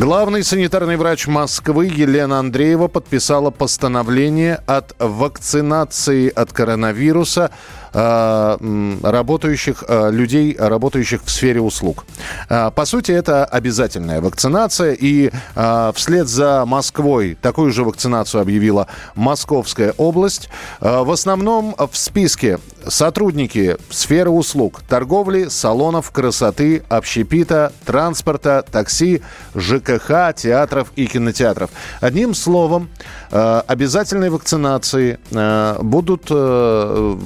Главный санитарный врач Москвы Елена Андреева подписала постановление от вакцинации от коронавируса работающих э, людей, работающих в сфере услуг. Э, По сути, это обязательная вакцинация, и э, вслед за Москвой такую же вакцинацию объявила Московская область. Э, В основном в списке сотрудники сферы услуг, торговли, салонов красоты, общепита, транспорта, такси, ЖКХ, театров и кинотеатров. Одним словом, э, обязательной вакцинации э, будут э,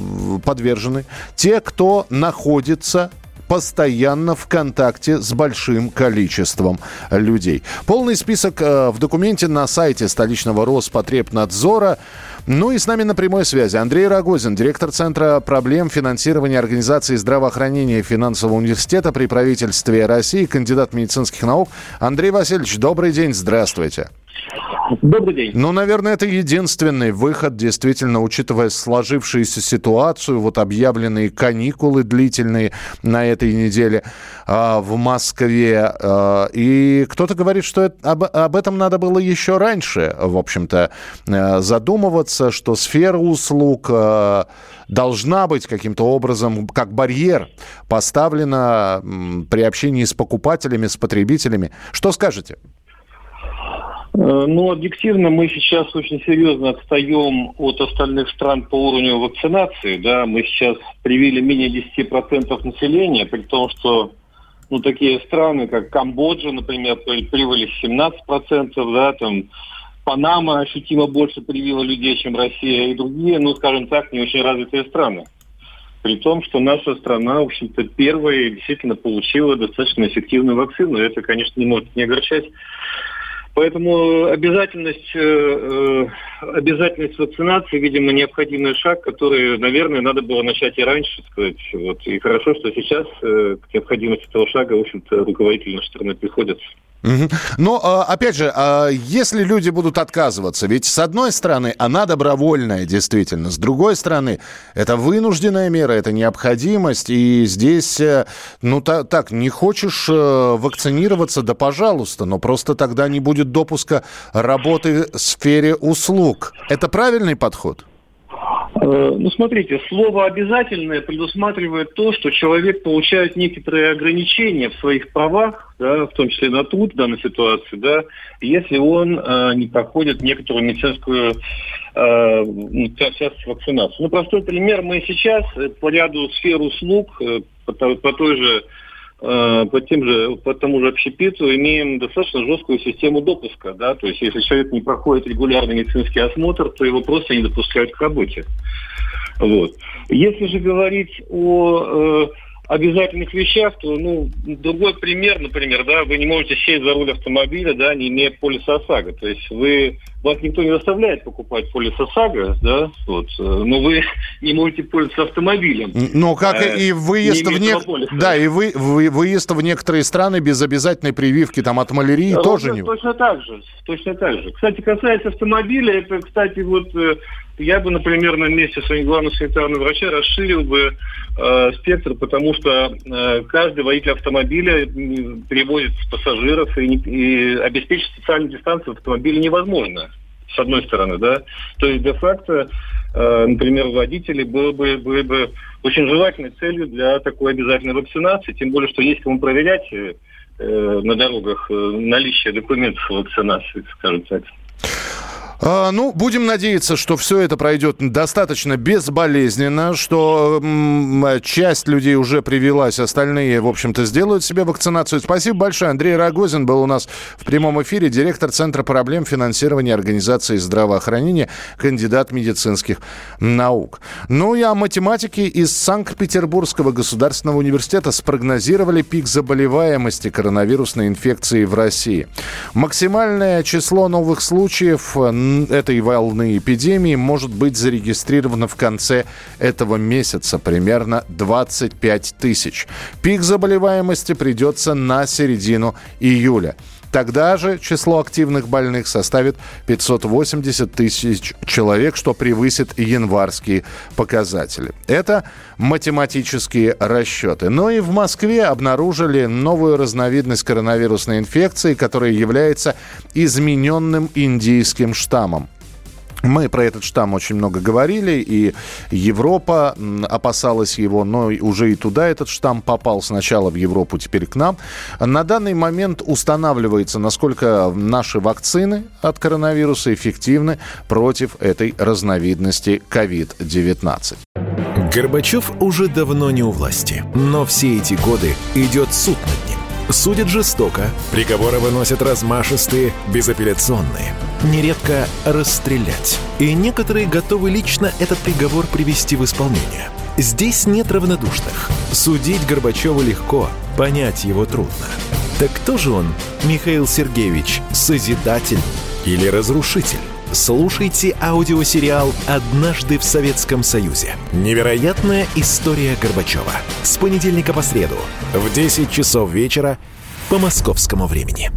подвержены те, кто находится постоянно в контакте с большим количеством людей. Полный список э, в документе на сайте столичного Роспотребнадзора. Ну и с нами на прямой связи Андрей Рогозин, директор Центра проблем финансирования Организации здравоохранения и финансового университета при правительстве России, кандидат медицинских наук. Андрей Васильевич, добрый день, здравствуйте. Добрый день. Ну, наверное, это единственный выход, действительно, учитывая сложившуюся ситуацию, вот объявленные каникулы длительные на этой неделе а, в Москве. а, и кто-то говорит, что это- об, об этом надо было еще раньше, в общем-то, э, задумываться, что сфера услуг э, должна быть каким-то образом, как барьер, поставлена при общении с покупателями, с потребителями. Что скажете? Э, Ну, объективно мы сейчас очень серьезно отстаем от остальных стран по уровню вакцинации. Да? Мы сейчас привили менее 10% населения, при том, что ну, такие страны, как Камбоджа, например, при- привили 17%, да, там Панама ощутимо больше привила людей, чем Россия и другие, ну, скажем так, не очень развитые страны. При том, что наша страна, в общем-то, первая действительно получила достаточно эффективную вакцину. Это, конечно, не может не огорчать. Поэтому обязательность, э, э, обязательность вакцинации, видимо, необходимый шаг, который, наверное, надо было начать и раньше, сказать. Вот. И хорошо, что сейчас э, к необходимости этого шага, в общем-то, руководители нашей страны приходят. Но, а, опять же, а, если люди будут отказываться, ведь с одной стороны она добровольная, действительно, с другой стороны это вынужденная мера, это необходимость, и здесь, э, ну та- так, не хочешь э, вакцинироваться, да пожалуйста, но просто тогда не будет допуска работы в сфере услуг. Это правильный подход? Э, Ну, смотрите, слово «обязательное» предусматривает то, что человек получает некоторые ограничения в своих правах, да, в том числе на труд в данной ситуации, да, если он э, не проходит некоторую медицинскую э, ну, часть вакцинации. Ну, простой пример. Мы сейчас э, по ряду сфер услуг, э, по, по той же по тем же, по тому же общепиту имеем достаточно жесткую систему допуска, да, то есть если человек не проходит регулярный медицинский осмотр, то его просто не допускают к работе. Вот. Если же говорить о э, обязательных вещах, то, ну, другой пример, например, да, вы не можете сесть за руль автомобиля, да, не имея полиса ОСАГО. То есть вы, вас никто не заставляет покупать полис ОСАГО, да, вот, э, но вы не можете пользоваться автомобилем. Ну, как Э, и выезд не в, нек- полиса. да, и вы, вы- выезд в некоторые страны без обязательной прививки там от малярии Ровно тоже не... Точно так же, точно так же. Кстати, касается автомобиля, это, кстати, вот э, я бы, например, на месте своего главного санитарного врача расширил бы э, спектр, потому что э, каждый водитель автомобиля перевозит пассажиров и, и обеспечить социальную дистанцию в автомобиле невозможно. С одной стороны, да. То есть, де-факто, э, например, водители было бы, было бы очень желательной целью для такой обязательной вакцинации, тем более, что есть кому проверять э, э, на дорогах э, наличие документов вакцинации, скажем так. А, ну, будем надеяться, что все это пройдет достаточно безболезненно, что часть людей уже привелась, остальные, в общем-то, сделают себе вакцинацию. Спасибо большое. Андрей Рогозин был у нас в прямом эфире, директор Центра проблем финансирования Организации здравоохранения, кандидат медицинских наук. Ну и о математике из Санкт-Петербургского государственного университета спрогнозировали пик заболеваемости коронавирусной инфекцией в России. Максимальное число новых случаев этой волны эпидемии может быть зарегистрировано в конце этого месяца, примерно 25 тысяч. Пик заболеваемости придется на середину июля. Тогда же число активных больных составит 580 тысяч человек, что превысит январские показатели. Это математические расчеты. Но и в Москве обнаружили новую разновидность коронавирусной инфекции, которая является измененным индийским штаммом. Мы про этот штамм очень много говорили, и Европа опасалась его, но уже и туда этот штамм попал. Сначала в Европу, теперь к нам. На данный момент устанавливается, насколько наши вакцины от коронавируса эффективны против этой разновидности COVID-19. Горбачев уже давно не у власти, но все эти годы идет суд над ним. Судят жестоко, приговоры выносят размашистые, безапелляционные. Нередко расстрелять. И некоторые готовы лично этот приговор привести в исполнение. Здесь нет равнодушных. Судить Горбачева легко, понять его трудно. Так кто же он, Михаил Сергеевич, созидатель или разрушитель? Слушайте аудиосериал «Однажды в Советском Союзе». Невероятная история Горбачева. С понедельника по среду в 10 часов вечера по московскому времени.